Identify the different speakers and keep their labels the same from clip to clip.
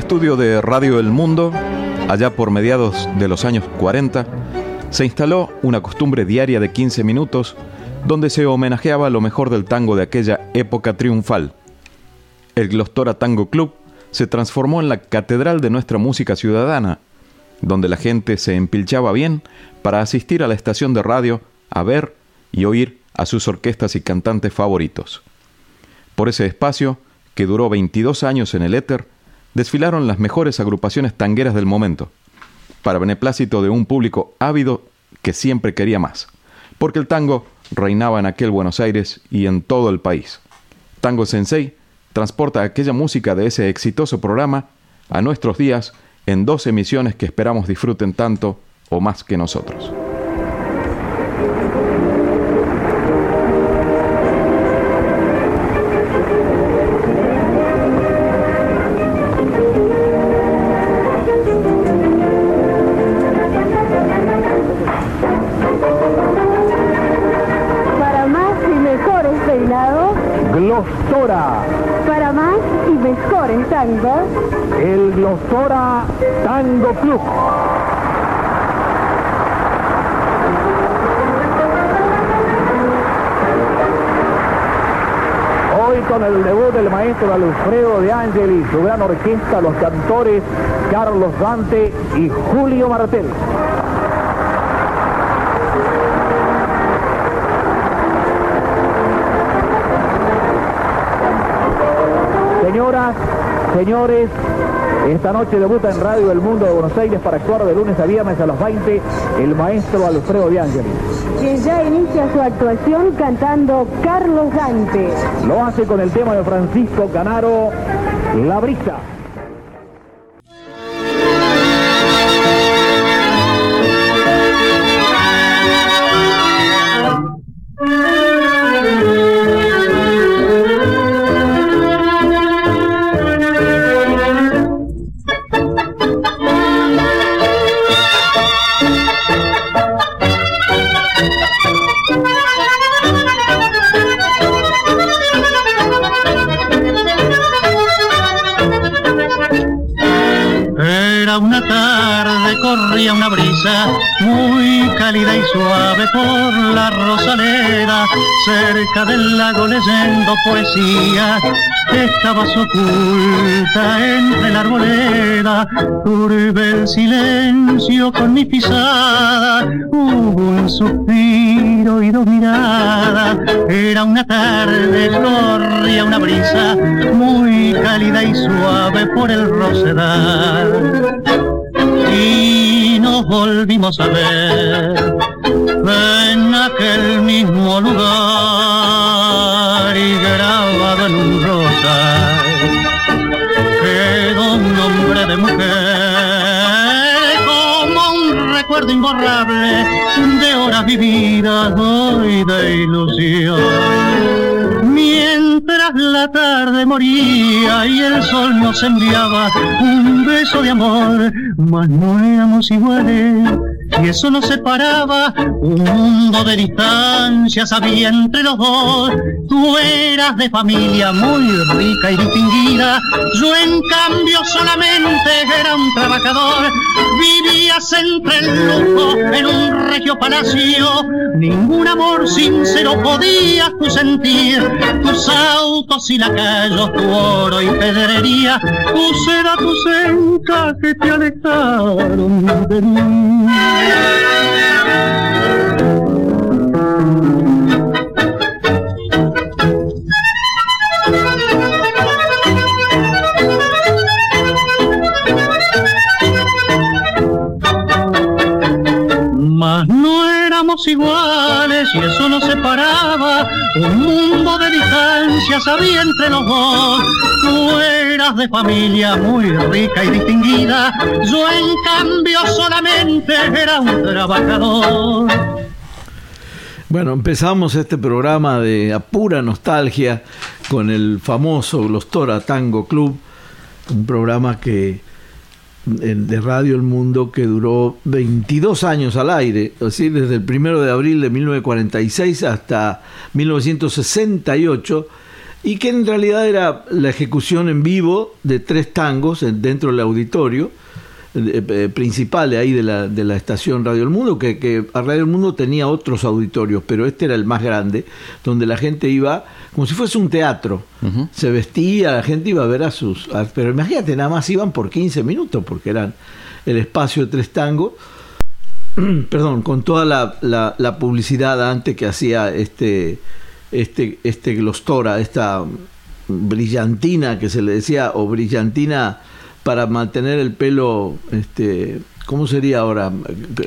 Speaker 1: Estudio de Radio El Mundo, allá por mediados de los años 40, se instaló una costumbre diaria de 15 minutos donde se homenajeaba lo mejor del tango de aquella época triunfal. El Glostora Tango Club se transformó en la catedral de nuestra música ciudadana, donde la gente se empilchaba bien para asistir a la estación de radio a ver y oír a sus orquestas y cantantes favoritos. Por ese espacio, que duró 22 años en el éter, desfilaron las mejores agrupaciones tangueras del momento, para beneplácito de un público ávido que siempre quería más, porque el tango reinaba en aquel Buenos Aires y en todo el país. Tango Sensei transporta aquella música de ese exitoso programa a nuestros días en dos emisiones que esperamos disfruten tanto o más que nosotros.
Speaker 2: Club. Hoy con el debut del maestro Alfredo de Angeli, su gran orquesta, los cantores Carlos Dante y Julio Martel. Señoras, señores, esta noche debuta en Radio del Mundo de Buenos Aires para actuar de lunes a viernes a las 20 el maestro Alfredo de Angeli.
Speaker 3: quien ya inicia su actuación cantando Carlos Dante.
Speaker 2: Lo hace con el tema de Francisco Canaro, La Brisa.
Speaker 4: Poesía. Estabas oculta entre la arboleda, turbe el silencio con mi pisada, hubo un suspiro y dos miradas. Era una tarde, corría una brisa. Muy cálida y suave por el rosedal. Y nos volvimos a ver en aquel mismo lugar de horas vividas hoy de ilusión mientras la tarde moría y el sol nos enviaba un beso de amor, mas no éramos iguales y eso nos separaba, un mundo de distancias había entre los dos. Tú eras de familia muy rica y distinguida, yo en cambio solamente era un trabajador. Vivías entre el lujo en un regio palacio, ningún amor sincero podías tú sentir. Tus autos y lacayos, tu oro y pedrería, tu seda, tus encajes te alejaron de mí. Iguales y eso nos separaba. Un mundo de distancias había entre los dos. Tú eras de familia muy rica y distinguida. Yo en cambio solamente era un trabajador.
Speaker 5: Bueno, empezamos este programa de a pura nostalgia con el famoso Glostora Tango Club, un programa que de Radio El Mundo que duró 22 años al aire, desde el primero de abril de 1946 hasta 1968 y que en realidad era la ejecución en vivo de tres tangos dentro del auditorio eh, principal ahí de la, de la estación Radio El Mundo, que, que a Radio El Mundo tenía otros auditorios, pero este era el más grande, donde la gente iba como si fuese un teatro. Se vestía, la gente iba a ver a sus... pero imagínate, nada más iban por 15 minutos, porque eran el espacio de tres tangos. Perdón, con toda la, la, la, publicidad antes que hacía este, este, este Glostora, esta brillantina que se le decía, o brillantina para mantener el pelo, este, ¿cómo sería ahora?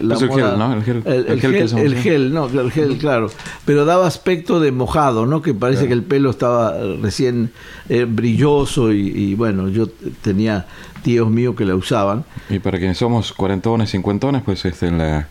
Speaker 1: La el gel, ¿no? El gel,
Speaker 5: el, el gel, gel, el gel, no, el gel, claro. Pero daba aspecto de mojado, ¿no? Que parece claro. que el pelo estaba recién eh, brilloso y, y, bueno, yo tenía tíos míos que la usaban.
Speaker 1: Y para quienes somos cuarentones, cincuentones, pues este, en la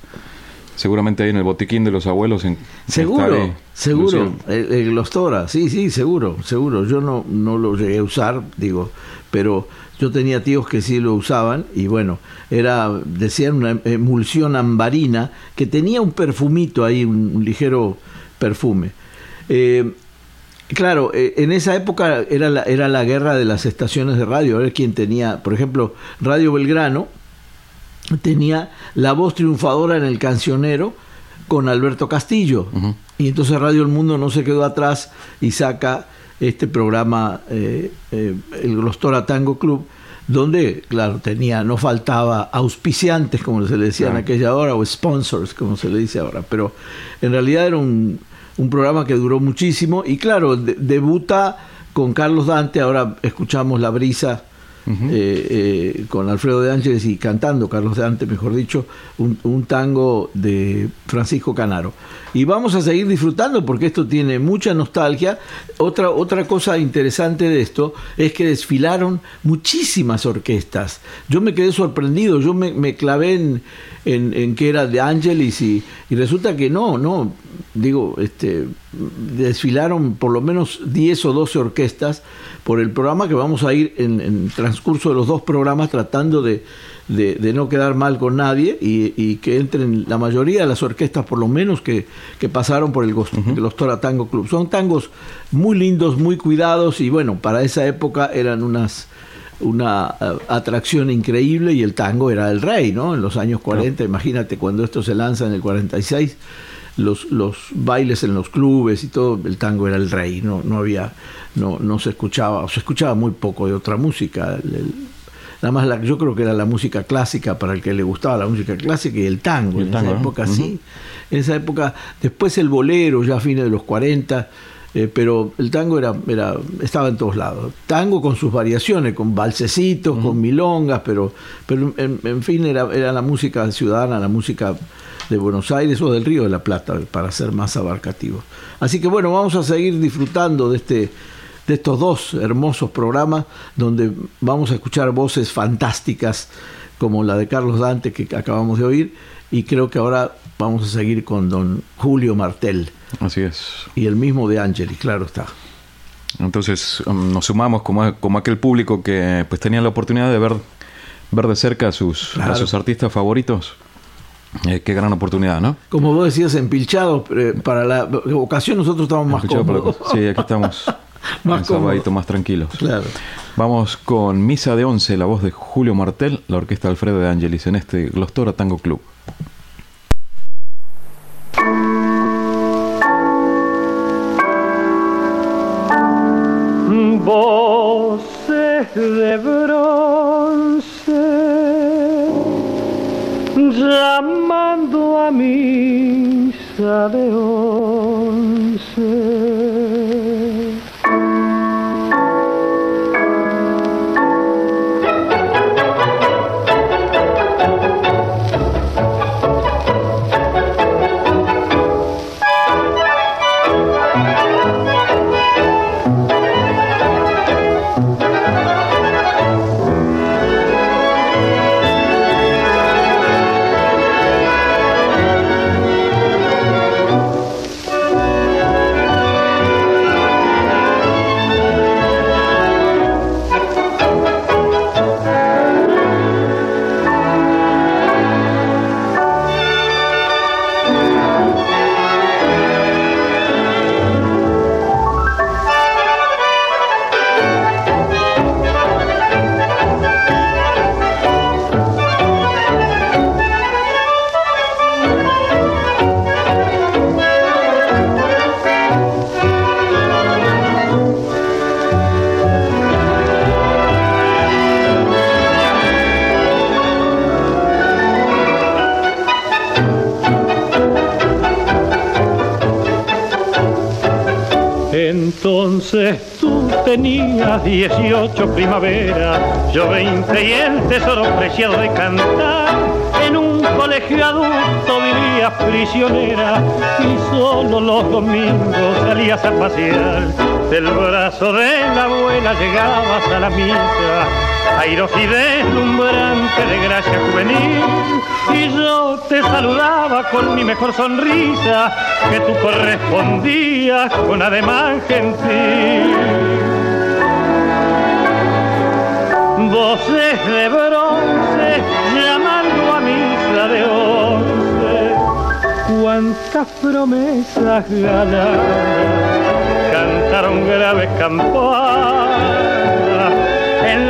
Speaker 1: seguramente ahí en el botiquín de los abuelos en
Speaker 5: seguro seguro el, el Glostora sí sí seguro seguro yo no no lo llegué a usar digo pero yo tenía tíos que sí lo usaban y bueno, era, decían, una emulsión ambarina que tenía un perfumito ahí, un, un ligero perfume. Eh, claro, eh, en esa época era la, era la guerra de las estaciones de radio, a ver quién tenía, por ejemplo, Radio Belgrano tenía la voz triunfadora en el cancionero con Alberto Castillo. Uh -huh. Y entonces Radio El Mundo no se quedó atrás y saca este programa, eh, eh, el Glostora Tango Club, donde, claro, tenía, no faltaba auspiciantes, como se le decía claro. en aquella hora, o sponsors, como se le dice ahora, pero en realidad era un, un programa que duró muchísimo y, claro, de, debuta con Carlos Dante, ahora escuchamos La Brisa. Eh, eh, con Alfredo de Ángeles y cantando, Carlos de Ante, mejor dicho, un, tango de Francisco Canaro. Y vamos a seguir disfrutando porque esto tiene mucha nostalgia. Otra, otra cosa interesante de esto es que desfilaron muchísimas orquestas. Yo me quedé sorprendido, yo me, me clavé en, en, en, que era de Ángeles y, y resulta que no, no, digo, este, desfilaron por lo menos 10 o 12 orquestas por el programa que vamos a ir en, en transcurso de los dos programas tratando de, de, de no quedar mal con nadie y, y, que entren la mayoría de las orquestas por lo menos que, que pasaron por el uh -huh. los Tora Tango Club. Son tangos muy lindos, muy cuidados y bueno, para esa época eran unas una uh, atracción increíble y el tango era el rey, ¿no? En los años 40, no. imagínate cuando esto se lanza en el 46 los, los bailes en los clubes y todo, el tango era el rey, no, no había, no, no se escuchaba, o se escuchaba muy poco de otra música. El, el, nada más la, yo creo que era la música clásica para el que le gustaba la música clásica y el tango, y el en tango, esa época ¿no? sí. Uh -huh. En esa época, después el bolero, ya a fines de los 40, eh, pero el tango era, era, estaba en todos lados. Tango con sus variaciones, con balsecitos, uh -huh. con milongas, pero, pero en, en fin, era, era la música ciudadana, la música de Buenos Aires o del Río de la Plata, para ser más abarcativo. Así que bueno, vamos a seguir disfrutando de este de estos dos hermosos programas donde vamos a escuchar voces fantásticas como la de Carlos Dante que acabamos de oír y creo que ahora vamos a seguir con don Julio Martel.
Speaker 1: Así es.
Speaker 5: Y el mismo de Angeli, claro está.
Speaker 1: Entonces um, nos sumamos como, como aquel público que pues tenía la oportunidad de ver, ver de cerca a sus, a sus artistas favoritos. Eh, qué gran oportunidad, ¿no?
Speaker 5: Como vos decías, empilchados, eh, para la ocasión nosotros estamos más cómodos.
Speaker 1: cosa. Sí, aquí estamos
Speaker 5: Más cómodos.
Speaker 1: más tranquilos.
Speaker 5: Claro.
Speaker 1: Vamos con Misa de Once, la voz de Julio Martel, la orquesta Alfredo de Angelis en este Glostora Tango Club.
Speaker 6: voces de bronce llamando a misa de once. Entonces tú tenías 18 primaveras, yo 20 y el tesoro preciado de cantar. En un colegio adulto vivías prisionera y solo los domingos salías a pasear. Del brazo de la abuela llegabas a la misa, y deslumbrante de gracia juvenil. Y yo te saludaba con mi mejor sonrisa, que tú correspondías con ademán gentil. Voces de bronce llamando a misa de once, cuántas promesas ganadas cantaron graves campanas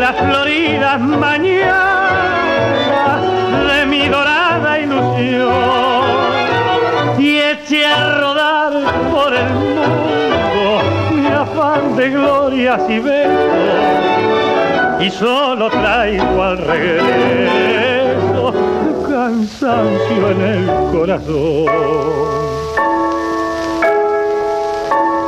Speaker 6: las floridas mañanas de mi dorada ilusión y eché a rodar por el mundo mi afán de glorias y besos y solo traigo al regreso cansancio en el corazón.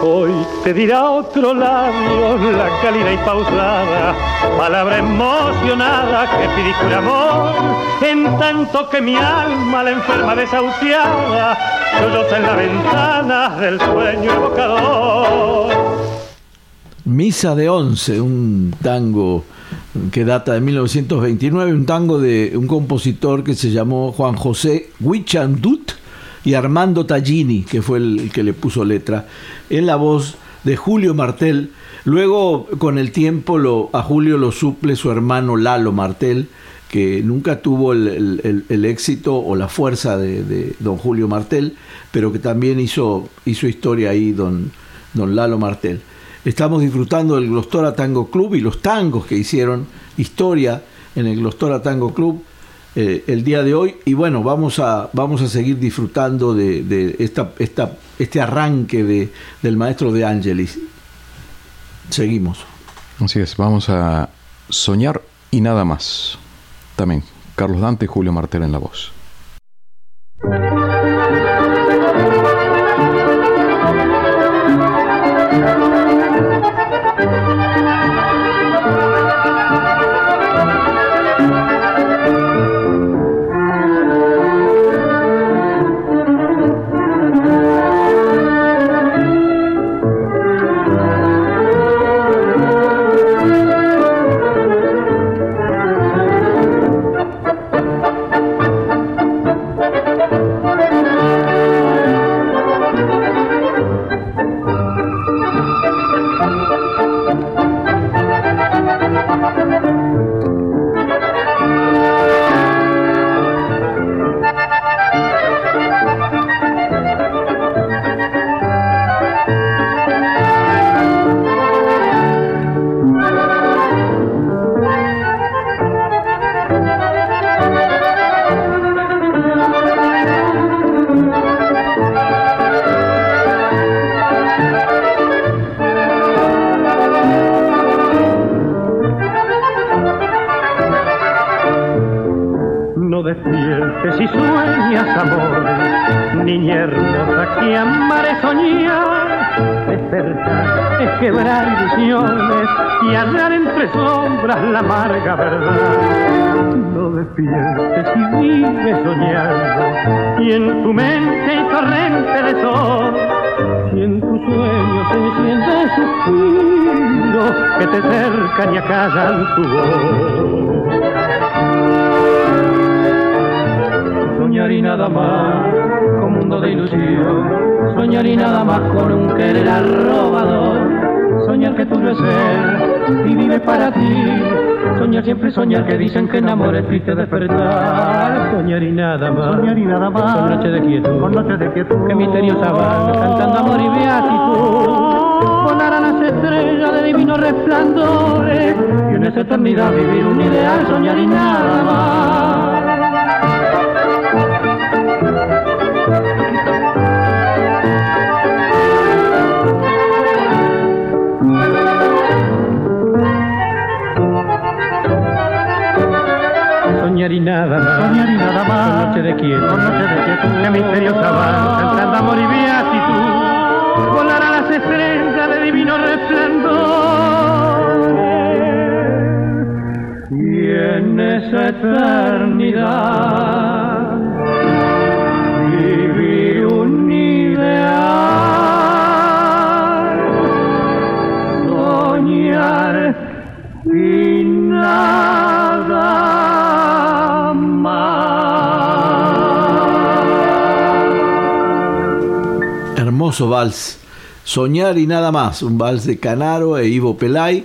Speaker 6: Hoy te dirá otro labio la cálida y pausada, palabra emocionada que por amor, en tanto que mi alma la enferma desahuciada, solloza en la ventana del sueño evocador.
Speaker 5: Misa de Once, un tango que data de 1929, un tango de un compositor que se llamó Juan José Huichandut y Armando Tallini, que fue el, que le puso letra, en la voz de Julio Martel. Luego, con el tiempo, lo, a Julio lo suple su hermano Lalo Martel, que nunca tuvo el, éxito o la fuerza de, de don Julio Martel, pero que también hizo, hizo historia ahí don, don Lalo Martel. Estamos disfrutando del Glostora Tango Club y los tangos que hicieron historia en el Glostora Tango Club eh, el día de hoy. Y bueno, vamos a, vamos a seguir disfrutando de, de esta, esta, este arranque de, del maestro de Angelis. Seguimos.
Speaker 1: Así es, vamos a soñar y nada más. También Carlos Dante Julio Martel en la voz.
Speaker 6: Soñar y nada más con un querer arrobador, soñar que tuyo es ser y vive para ti, soñar siempre soñar que dicen que enamor es triste despertar, soñar y nada más,
Speaker 4: Soñar y nada más.
Speaker 6: con noche de quietud,
Speaker 4: Con noche de quietud.
Speaker 6: que misteriosa van cantando amor y beatitud. Volar a las estrellas de divinos resplandores y en esa eternidad vivir un ideal, soñar y nada más.
Speaker 5: Vals. Soñar y nada más. Un vals de Canaro e Ivo Pelay.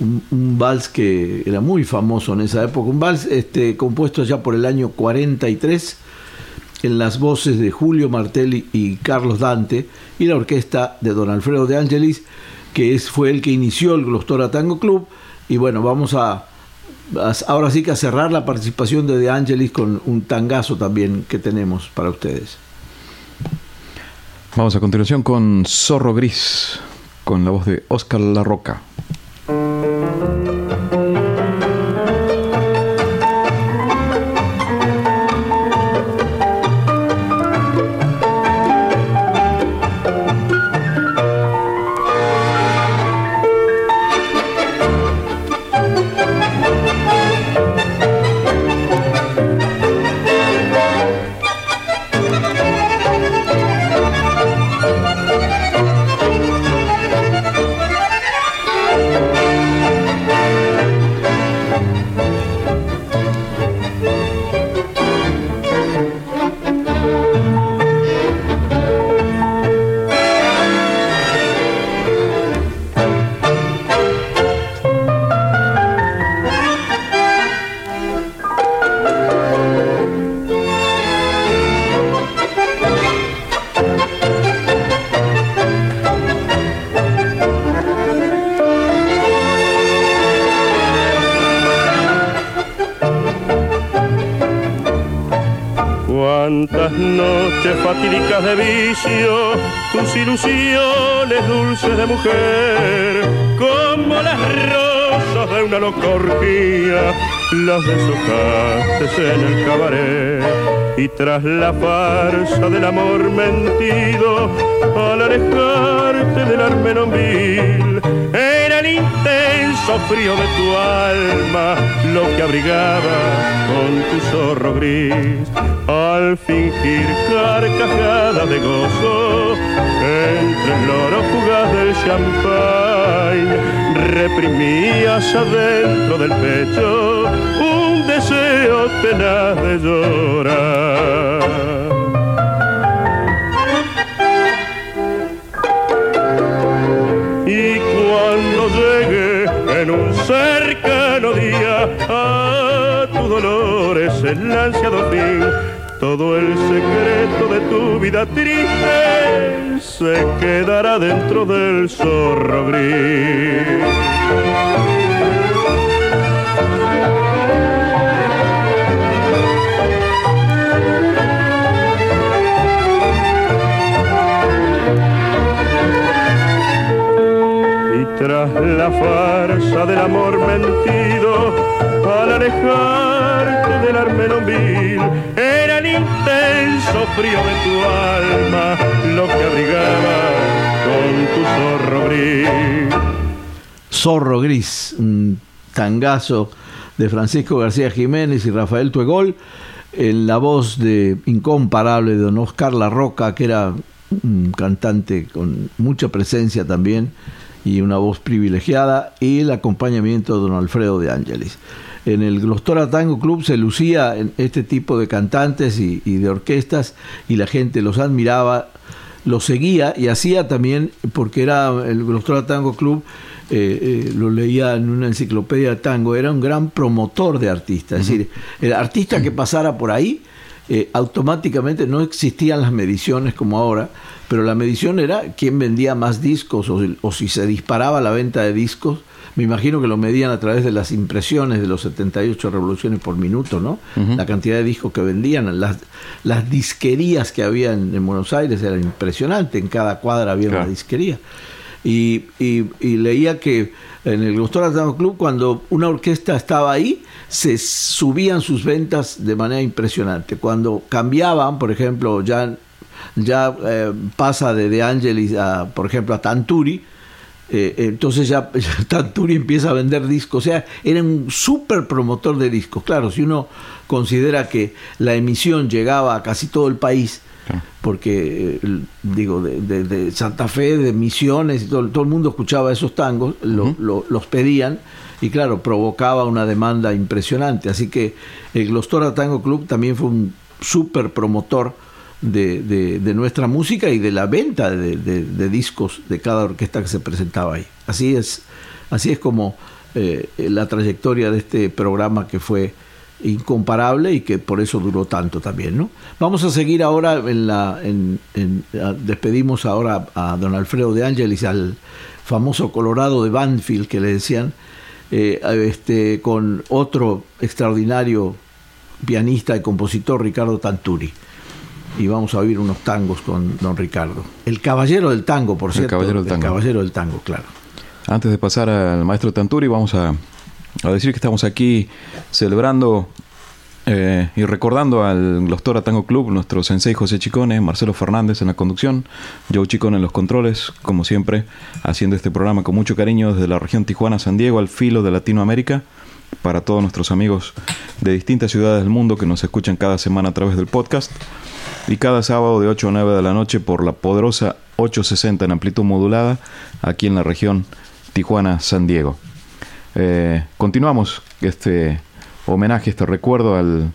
Speaker 5: Un, vals que era muy famoso en esa época. Un vals este, compuesto ya por el año 43 en las voces de Julio Martelli y Carlos Dante y la orquesta de Don Alfredo de Angelis, que es, fue el que inició el Glostora Tango Club. Y bueno, vamos a, a- ahora sí que a cerrar la participación de De Angelis con un tangazo también que tenemos para ustedes.
Speaker 1: Vamos a continuación con Zorro Gris, con la voz de Oscar La Roca.
Speaker 7: Y tras la farsa del amor mentido, al alejarte del armenón vil, era el intenso frío de tu alma lo que abrigaba con tu zorro gris. Al fingir carcajada de gozo, entre el oro fugaz del champagne, reprimías adentro del pecho un deseo tenaz de llorar. Vida triste se quedará dentro del zorro gris. tras la farsa del amor mentido, al alejarte del armenón vil, era el frío de tu alma lo que abrigaba con tu zorro gris.
Speaker 5: Zorro Gris, un tangazo de Francisco García Jiménez y Rafael Tuegol, en la voz de incomparable de don Oscar La Roca, que era un cantante con mucha presencia también y una voz privilegiada, y el acompañamiento de don Alfredo de Ángeles. En el Glostora Tango Club se lucía en este tipo de cantantes y, y de orquestas y la gente los admiraba, los seguía y hacía también, porque era el Glostora Tango Club, eh, eh, lo leía en una enciclopedia de tango, era un gran promotor de artistas. Es decir, el artista que pasara por ahí, eh, automáticamente no existían las mediciones como ahora, pero la medición era quién vendía más discos o, o si se disparaba la venta de discos. Me imagino que lo medían a través de las impresiones de los 78 revoluciones por minuto, ¿no? La cantidad de discos que vendían, las, las disquerías que había en, en Buenos Aires era impresionante, en cada cuadra había
Speaker 1: Claro.
Speaker 5: una disquería. Y, y- y leía que en el Gustora Tango Club, cuando una orquesta estaba ahí, se subían sus ventas de manera impresionante. Cuando cambiaban, por ejemplo, ya, ya eh, pasa de De Angelis a, por ejemplo, a Tanturi, eh, entonces ya, ya Tanturi empieza a vender discos. O sea, era un súper promotor de discos. Claro, si uno considera que la emisión llegaba a casi todo el país, porque, eh, digo, de, de- de Santa Fe, de Misiones, y todo, todo el mundo escuchaba esos tangos, lo- lo- los pedían, y claro, provocaba una demanda impresionante. Así que el Glostora Tango Club también fue un súper promotor de, de- nuestra música y de la venta de, de- discos de cada orquesta que se presentaba ahí. Así es, así es como eh, la trayectoria de este programa que fue incomparable y que por eso duró tanto también, ¿no? Vamos a seguir ahora en la en- en- despedimos ahora a don Alfredo de Ángeles al famoso Colorado de Banfield que le decían eh, este con otro extraordinario pianista y compositor Ricardo Tanturi y vamos a oír unos tangos con don Ricardo. El caballero del tango, por
Speaker 1: El
Speaker 5: cierto.
Speaker 1: caballero del tango.
Speaker 5: caballero del tango, claro.
Speaker 1: Antes de pasar al maestro Tanturi, vamos a, a decir que estamos aquí celebrando eh, y recordando al Glostora Tango Club, nuestro sensei José Chicone, Marcelo Fernández en la conducción, Joe Chicone en los controles, como siempre, haciendo este programa con mucho cariño desde la región Tijuana-San Diego al filo de Latinoamérica, para todos nuestros amigos de distintas ciudades del mundo que nos escuchan cada semana a través del podcast y cada sábado de 8 a 9 de la noche por la poderosa 860 en amplitud modulada aquí en la región Tijuana-San Diego. Eh, continuamos este homenaje, este recuerdo al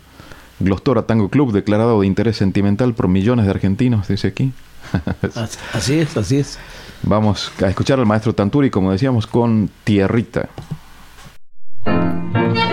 Speaker 1: Glostora Tango Club, declarado de interés sentimental por millones de argentinos, dice aquí.
Speaker 5: Así- es, así es.
Speaker 1: Vamos a escuchar al maestro Tanturi, como decíamos, con Tierrita.
Speaker 5: Música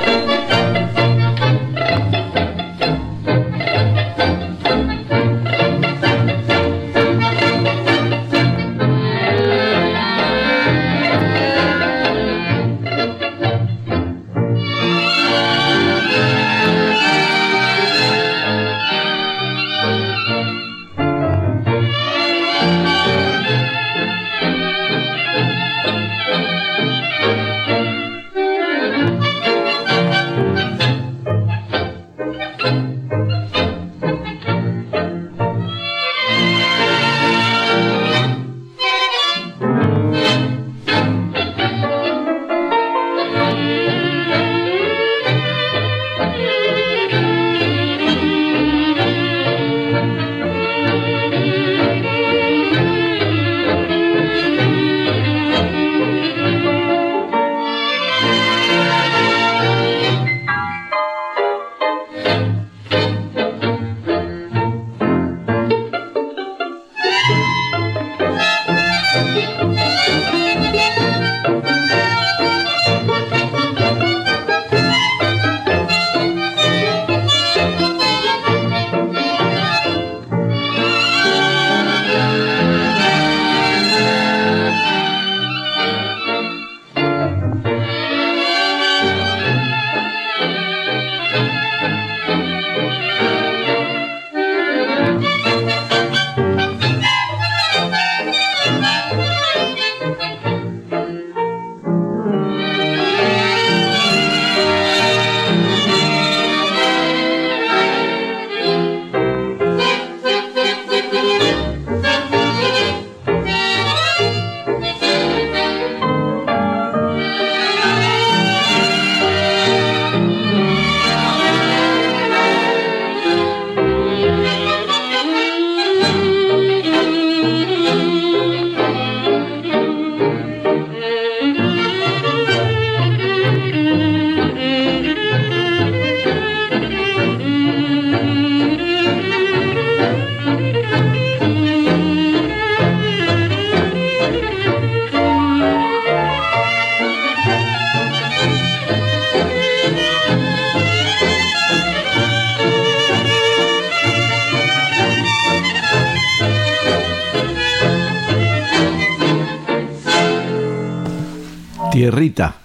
Speaker 5: Tierrita,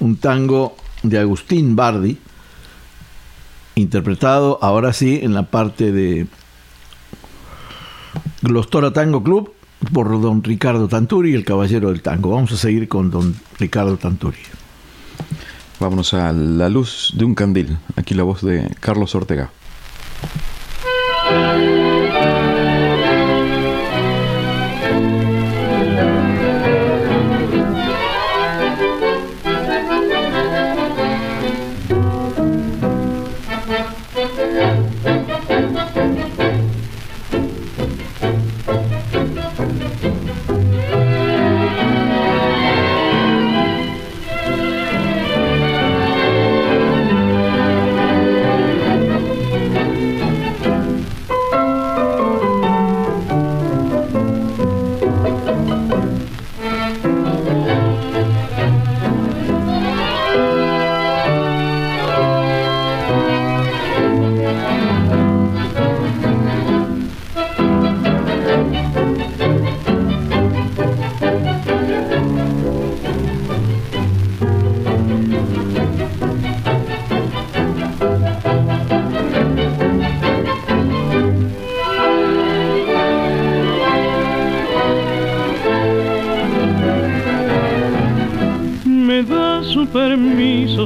Speaker 5: un tango de Agustín Bardi, interpretado ahora sí en la parte de Glostora Tango Club por don Ricardo Tanturi, el caballero del tango. Vamos a seguir con don Ricardo Tanturi.
Speaker 1: Vámonos a La luz de un candil. Aquí la voz de Carlos Ortega.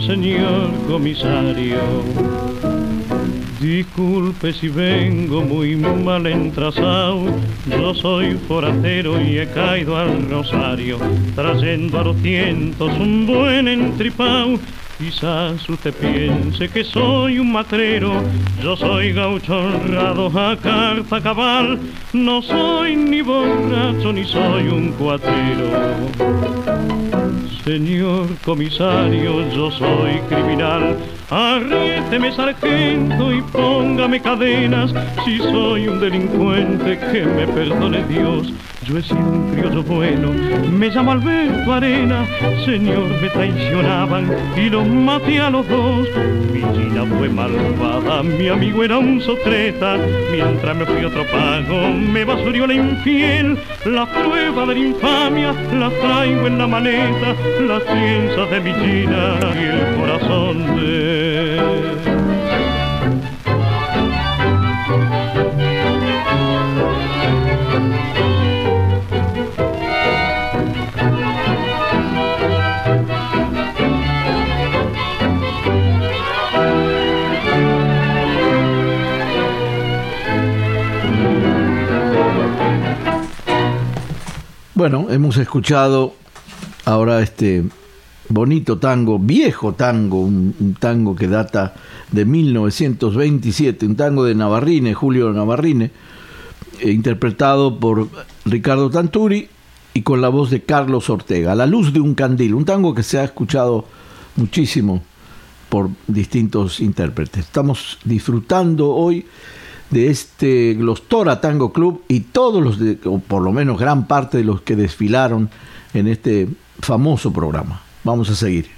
Speaker 6: Señor comisario. Disculpe si vengo muy mal entrasado, yo soy forastero y he caído al rosario, trayendo a los tientos un buen entripao. Quizás usted piense que soy un matrero, yo soy gaucho honrado a carta cabal, no soy ni borracho ni soy un cuatrero. Señor comisario, yo soy criminal. Arriéteme sargento y póngame cadenas. Si soy un delincuente, que me perdone Dios. Yo he sido un criollo bueno, me llamo Alberto Arena. Señor, me traicionaban y los maté a los dos. Mi china fue malvada, mi amigo era un sotreta. Mientras me fui otro pago, me basurió la infiel. La prueba de la infamia la traigo en la maleta, las piezas de mi china y el corazón de...
Speaker 5: Bueno, hemos escuchado ahora este bonito tango, viejo tango, un, tango que data de 1927, un tango de Navarrine, Julio Navarrine, eh, interpretado por Ricardo Tanturi y con la voz de Carlos Ortega, La luz de un candil, un tango que se ha escuchado muchísimo por distintos intérpretes. Estamos disfrutando hoy de este Glostora Tango Club y todos los, de, o por lo menos gran parte de los que desfilaron en este famoso programa. Vamos a seguir.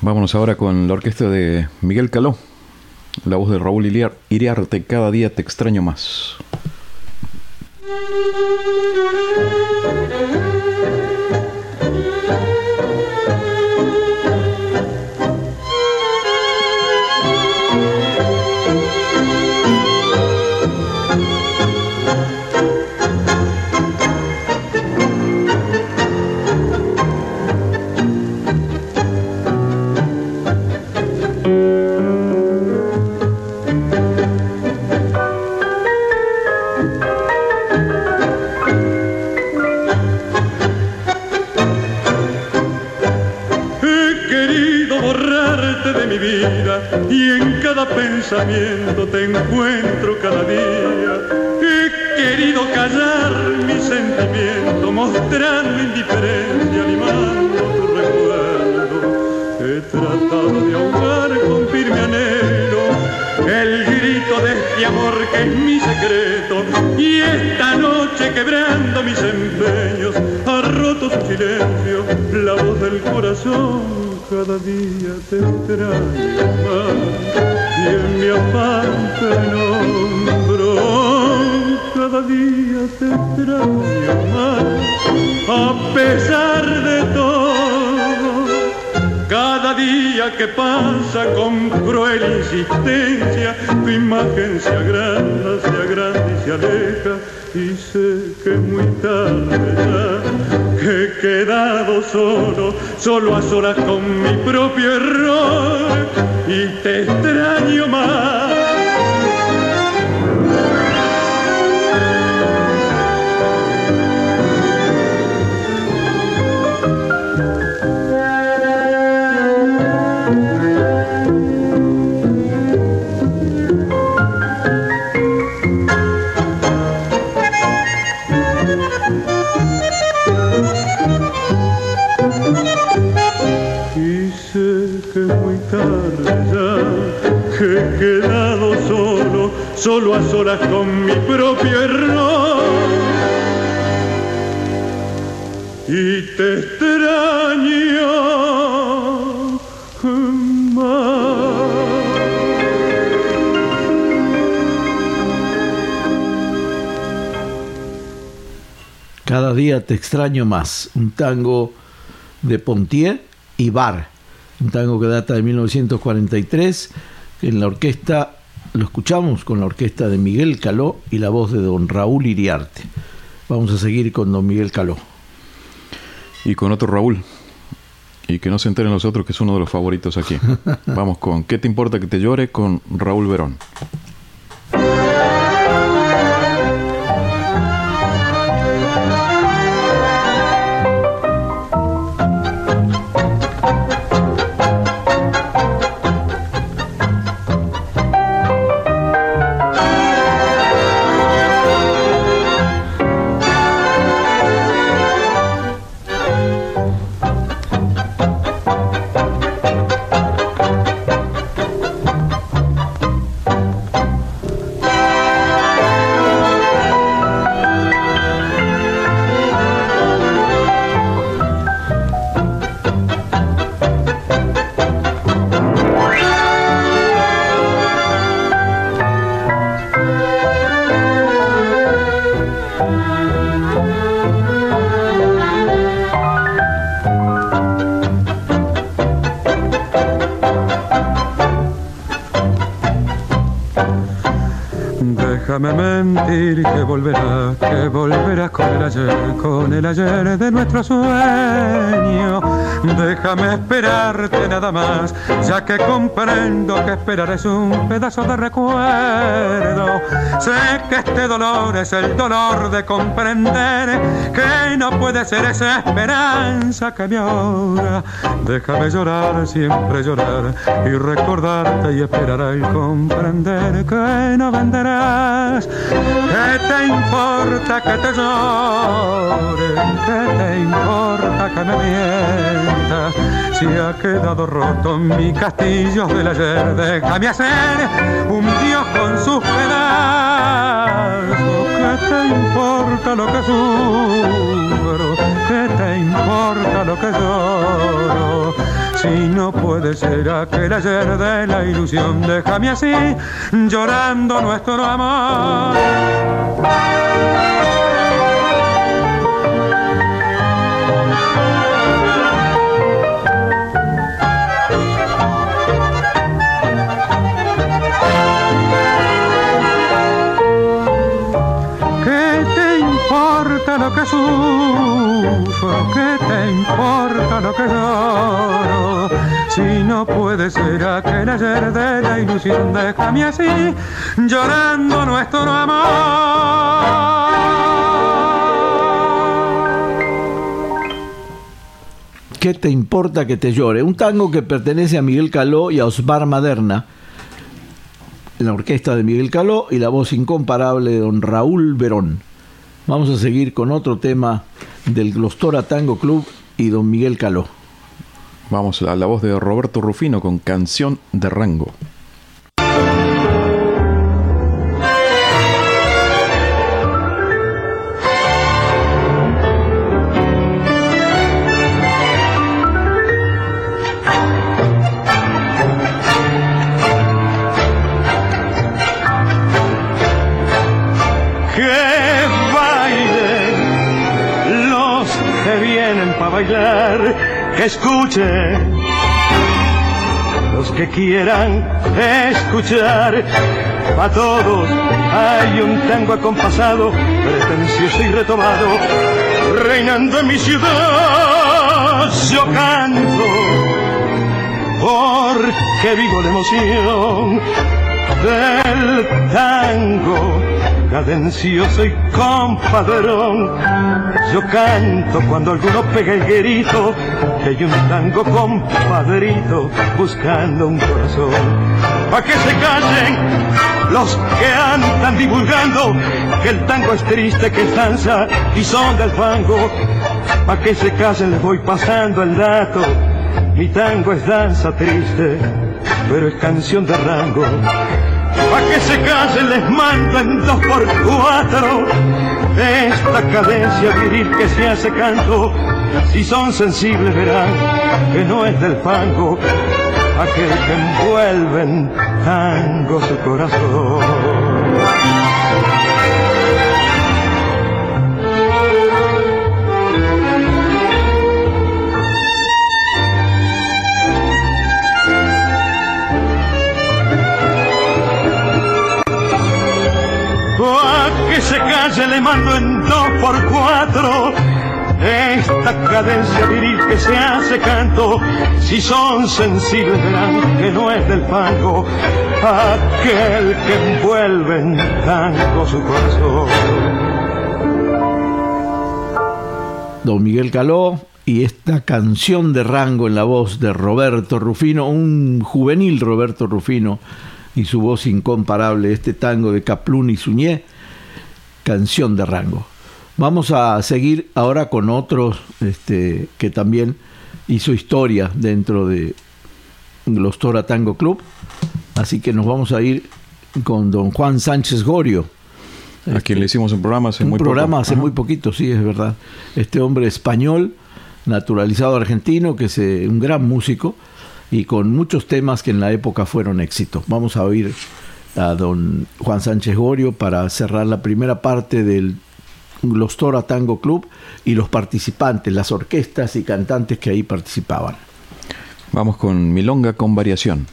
Speaker 1: Vámonos ahora con la orquesta de Miguel Caló, la voz de Raúl Iriar- Iriarte, cada día te extraño más.
Speaker 8: Pensamiento te encuentro cada día. He querido callar mi sentimiento, mostrando indiferencia, animando tu recuerdo. He tratado de ahogar con firme anhelo el grito de este amor que es mi secreto y esta noche quebrando mis empeños ha roto su silencio la voz del corazón cada día te extraño más y en mi afán te nombro. Cada día te extraño más a pesar de
Speaker 9: día que pasa con cruel insistencia, tu imagen se agranda, se agranda y se aleja, y sé que muy tarde ya, que he quedado solo, solo a solas con mi propio error, y te extraño más. Quedado solo, solo a solas con mi propio error. Y te extraño más.
Speaker 5: Cada día te extraño más. Un tango de Pontier y Bar. Un tango que data de 1943. En la orquesta, lo escuchamos con la orquesta de Miguel Caló y la voz de don Raúl Iriarte. Vamos a seguir con don Miguel Caló.
Speaker 1: Y con otro Raúl. Y que no se enteren los otros que es uno de los favoritos aquí. Vamos con ¿Qué te importa que te llore? con Raúl Verón.
Speaker 9: De nuestro sueño. Déjame esperarte nada más, ya que comprendo que esperar es un pedazo de recuerdo. Sé que este dolor es el dolor de comprender que no puede ser esa esperanza que me ahoga. Déjame llorar, siempre llorar y recordarte y esperar al comprender que no venderás. ¿Qué te importa que te llore? ¿Qué te importa que me mientas? Si ha quedado roto mi castillo del ayer, déjame hacer un dios con sus pedazos. ¿Qué te importa lo que sufro? ¿Qué te importa lo que lloro? Si no puede ser aquel ayer de la ilusión, déjame así, llorando nuestro amor. Que? ¿Qué te importa lo que lloro? Si no puede ser aquel ayer de la ilusión, déjame así, llorando nuestro amor.
Speaker 5: ¿Qué te importa que te llore? Un tango que pertenece a Miguel Caló y a Osbar Maderna. La orquesta de Miguel Caló y la voz incomparable de don Raúl Verón. Vamos a seguir con otro tema del Glostora Tango Club y don Miguel Caló.
Speaker 1: Vamos a la voz de Roberto Rufino con Canción de Rango.
Speaker 10: Escuchen los que quieran escuchar. A todos hay un tango acompasado, pretencioso y retomado, reinando en mi ciudad. Yo canto porque vivo la emoción del tango cadencioso y compadrón. Yo canto cuando alguno pega el grito, que hay un tango compadrito buscando un corazón. Pa' que se callen los que andan divulgando que el tango es triste, que es danza y son del fango. Pa' que se callen les voy pasando el dato. Mi tango es danza triste, pero es canción de rango. Pa' que se callen les mando en dos por cuatro esta cadencia viril que se hace canto. Si son sensibles verán que no es del fango aquel que envuelve en tango su corazón. Calle le mando en dos por cuatro. Esta cadencia viril que se hace canto si son sensibles verán que no es del fango. Aquel que envuelve en tango su corazón.
Speaker 5: Don Miguel Caló y esta canción de rango en la voz de Roberto Rufino, un juvenil Roberto Rufino y su voz incomparable, este tango de Caplún y Suñé, canción de rango. Vamos a seguir ahora con otros este, que también hizo historia dentro de los Tora Tango Club. Así que nos vamos a ir con don Juan Sánchez Gorio.
Speaker 1: A quien le hicimos un programa hace
Speaker 5: un
Speaker 1: muy
Speaker 5: programa
Speaker 1: poco.
Speaker 5: hace
Speaker 1: Ajá.
Speaker 5: muy poquito, sí, es verdad. Este hombre español, naturalizado argentino, que es eh, un gran músico y con muchos temas que en la época fueron éxito. Vamos a oír a don Juan Sánchez Gorio para cerrar la primera parte del Los Tora Tango Club y los participantes, las orquestas y cantantes que ahí participaban.
Speaker 1: Vamos con Milonga con variación.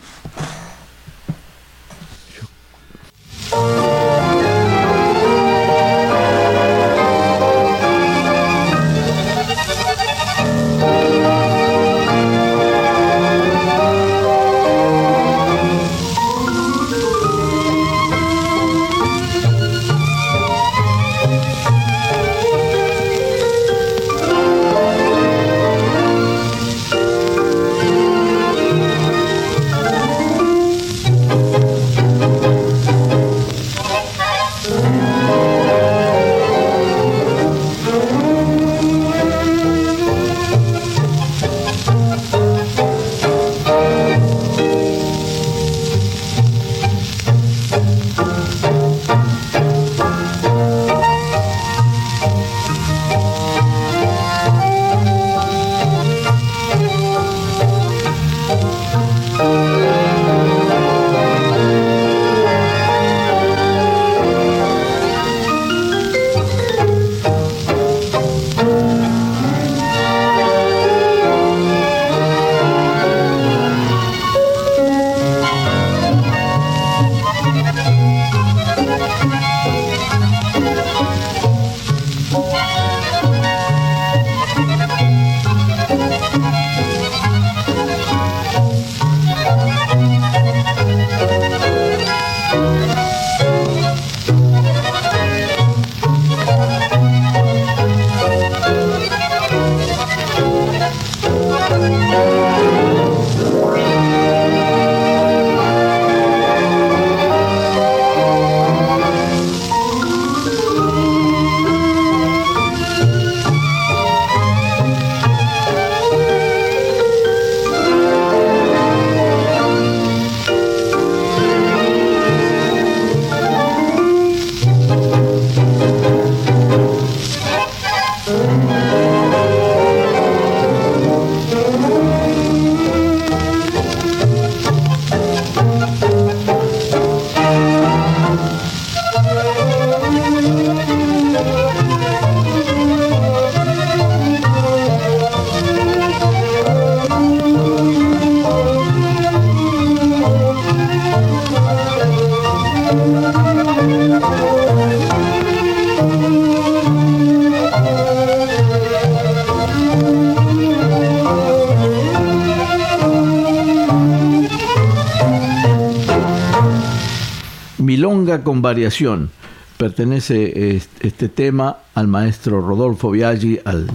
Speaker 5: Con variación. Pertenece est- este tema al maestro Rodolfo Biaggi, al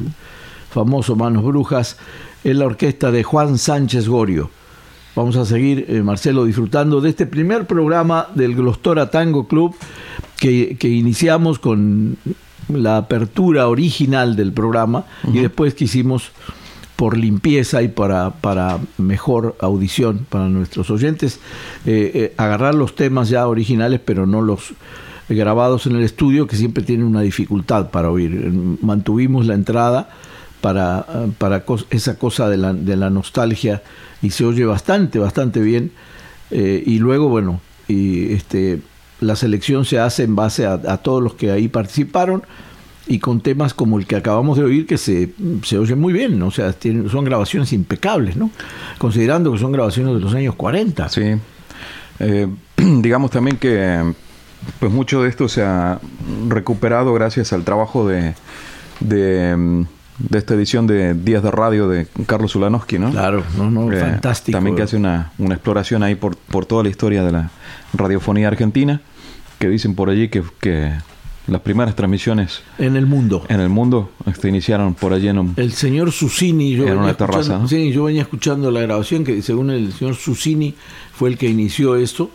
Speaker 5: famoso Manos Brujas, en la orquesta de Juan Sánchez Gorio. Vamos a seguir, eh, Marcelo, disfrutando de este primer programa del Glostora Tango Club que, que iniciamos con la apertura original del programa y después quisimos, por limpieza y para, para mejor audición para nuestros oyentes, eh, eh, agarrar los temas ya originales, pero no los grabados en el estudio, que siempre tienen una dificultad para oír. Mantuvimos la entrada para, eh, para esa cosa de la, de la nostalgia y se oye bastante, bastante bien. Eh, y luego, bueno, y este, la selección se hace en base a, todos los que ahí participaron y con temas como el que acabamos de oír que se, se oye muy bien, ¿no? o sea, son grabaciones impecables, ¿no? Considerando que son grabaciones de los años 40.
Speaker 1: Sí. Eh, digamos también que pues mucho de esto se ha recuperado gracias al trabajo de, de, mm, de esta edición de Días de Radio de Carlos Ulanowski, ¿no?
Speaker 5: Claro, no, no,
Speaker 1: Eh,
Speaker 5: fantástico.
Speaker 1: También que hace una, una exploración ahí por, por toda la historia de la radiofonía argentina, que dicen por allí que, que las primeras transmisiones
Speaker 5: En el mundo.
Speaker 1: en el mundo este, iniciaron por allí en un...
Speaker 5: El señor Susini, yo
Speaker 1: En una
Speaker 5: escuchando-
Speaker 1: terraza, ¿no?
Speaker 5: sí, yo venía escuchando la grabación que según el señor Susini fue el que inició esto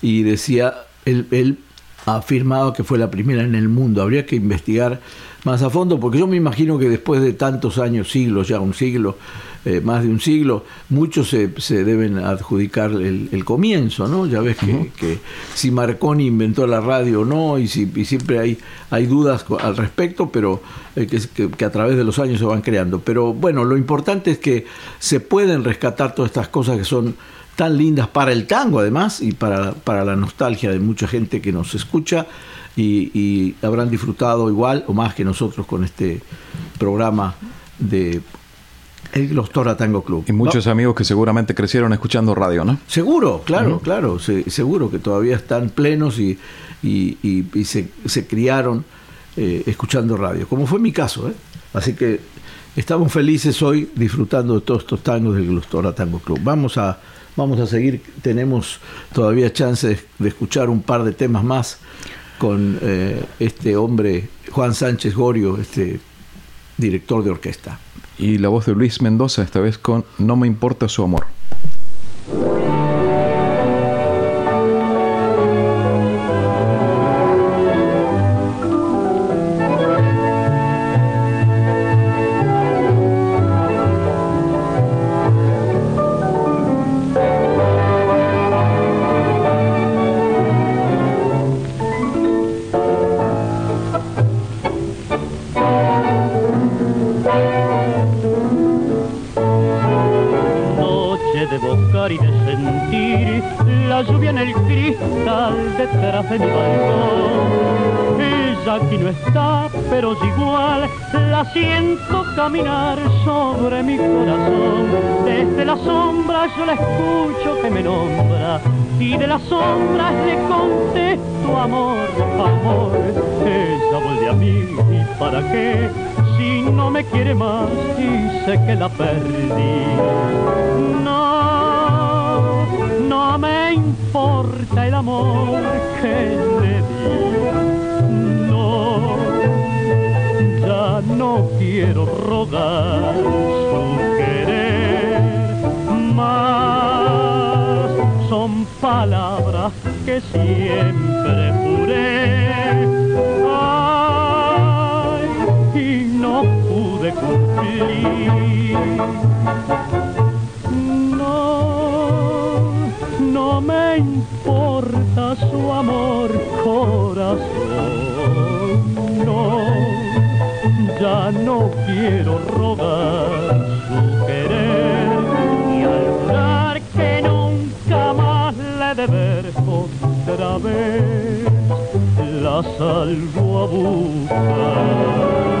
Speaker 5: y decía, él, él afirmaba que fue la primera en el mundo. Habría que investigar más a fondo porque yo me imagino que después de tantos años, siglos ya, un siglo, eh, más de un siglo, muchos se, se deben adjudicar el, el comienzo, ¿no? Ya ves que, que si Marconi inventó la radio o no, y, si, y siempre hay, hay dudas al respecto, pero eh, que, que- que a través de los años se van creando. Pero bueno, lo importante es que se pueden rescatar todas estas cosas que son tan lindas para el tango además y para, para la nostalgia de mucha gente que nos escucha y, y habrán disfrutado igual o más que nosotros con este programa de el Glostora Tango Club.
Speaker 1: Y muchos amigos que seguramente crecieron escuchando radio, ¿no?
Speaker 5: Seguro, claro, claro, se- seguro que todavía están plenos y, y- y- y se, se criaron eh, escuchando radio, como fue mi caso. ¿eh? Así que estamos felices hoy disfrutando de todos estos tangos del Glostora Tango Club. Vamos a, vamos a seguir, tenemos todavía chance de, de escuchar un par de temas más con eh, este hombre, Juan Sánchez Gorio, este director de orquesta.
Speaker 1: Y la voz de Luis Mendoza, esta vez con No me importa su amor.
Speaker 6: Sombras le contesto amor, amor. Ella vuelve a mí y para qué si no me quiere más y sé que la perdí. No, no me importa el amor que le di. No, ya no quiero rogar que siempre vez, la salgo a buscar.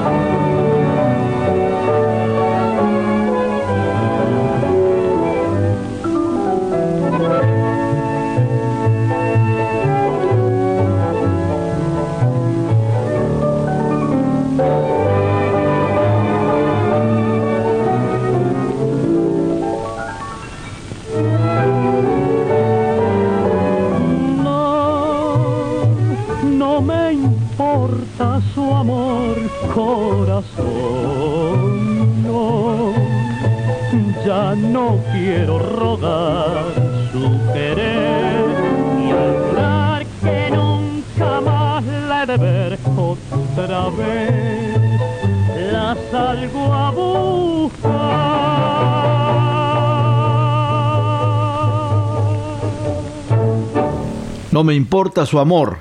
Speaker 5: Me importa su amor,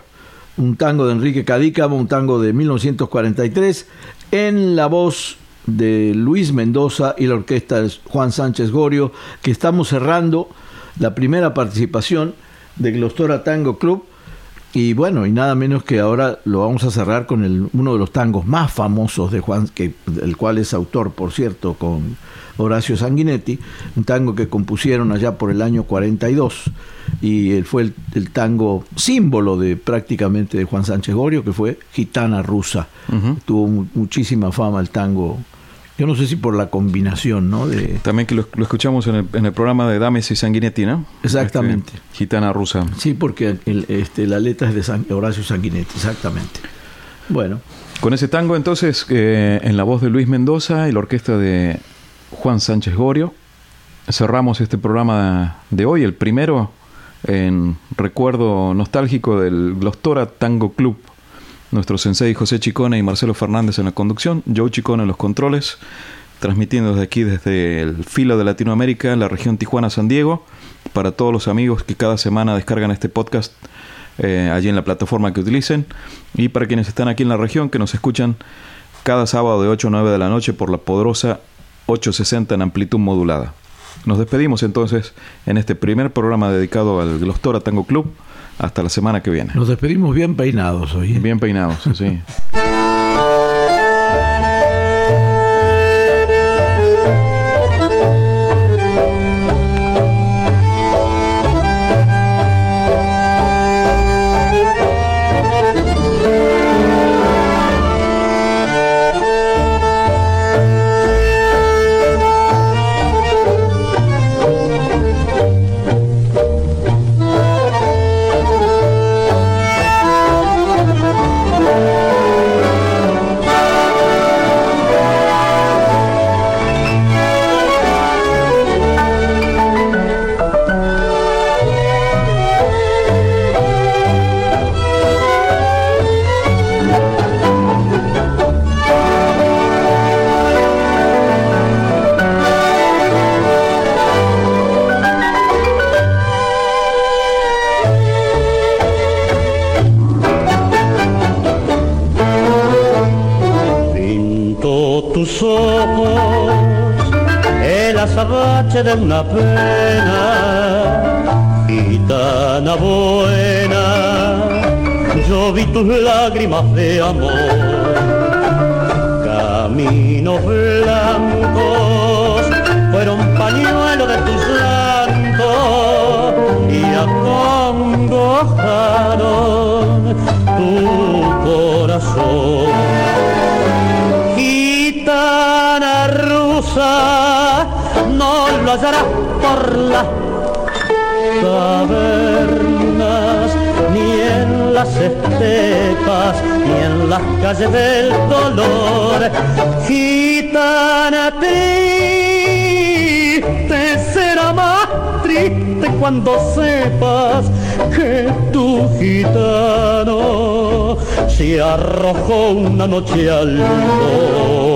Speaker 5: un tango de Enrique Cadícamo, un tango de 1943, en la voz de Luis Mendoza y la orquesta de Juan Sánchez Gorio, que estamos cerrando la primera participación de Glostora Tango Club. Y bueno, y nada menos que ahora lo vamos a cerrar con el, uno de los tangos más famosos de Juan, que, el cual es autor, por cierto, con Horacio Sanguinetti, un tango que compusieron allá por el año 42 y fue el, el, tango símbolo de prácticamente de Juan Sánchez Gorio, que fue Gitana Rusa. Uh -huh. Tuvo mu muchísima fama el tango. Yo no sé si por la combinación, ¿no? De...
Speaker 1: También que lo, lo escuchamos en el, en el, programa de Dames y Sanguinetti, ¿no?
Speaker 5: Exactamente.
Speaker 1: Este, Gitana Rusa.
Speaker 5: Sí, porque el, este, la letra es de San, Horacio Sanguinetti, exactamente. Bueno.
Speaker 1: Con ese tango, entonces, eh, en la voz de Luis Mendoza y la orquesta de Juan Sánchez Gorio, cerramos este programa de hoy, el primero en recuerdo nostálgico del Glostora Tango Club. Nuestro sensei José Chicone y Marcelo Fernández en la conducción, Joe Chicone en los controles, transmitiendo desde aquí, desde el filo de Latinoamérica, la región Tijuana-San Diego, para todos los amigos que cada semana descargan este podcast eh, allí en la plataforma que utilicen, y para quienes están aquí en la región, que nos escuchan cada sábado de 8 a 9 de la noche por la poderosa 860 en amplitud modulada. Nos despedimos entonces en este primer programa dedicado al Glostora Tango Club. Hasta la semana que viene.
Speaker 5: Nos despedimos bien peinados hoy. ¿eh?
Speaker 1: Bien peinados, sí.
Speaker 6: de una pena, gitana buena, yo vi tus lágrimas de amor, caminos blancos, fueron pañuelo de tus llantos y acongojaron tu corazón. Gitana rusa, no lo hallarás por las tabernas, ni en las estepas, ni en las calles del dolor. Gitana triste será más triste cuando sepas que tu gitano se arrojó una noche al sol.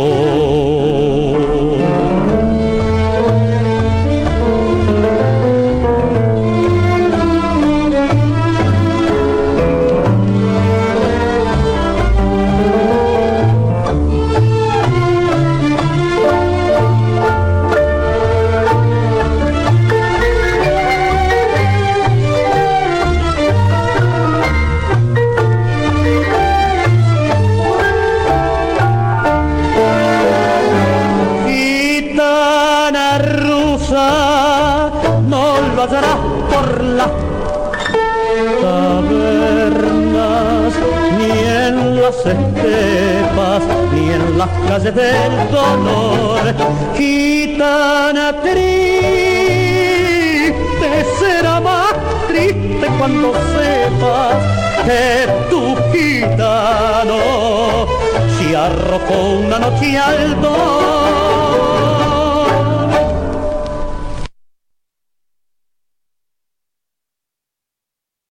Speaker 6: Estepas, ni en las calles del dolor. Gitana triste será más triste cuando sepas que tu gitano se arrojó una noche alto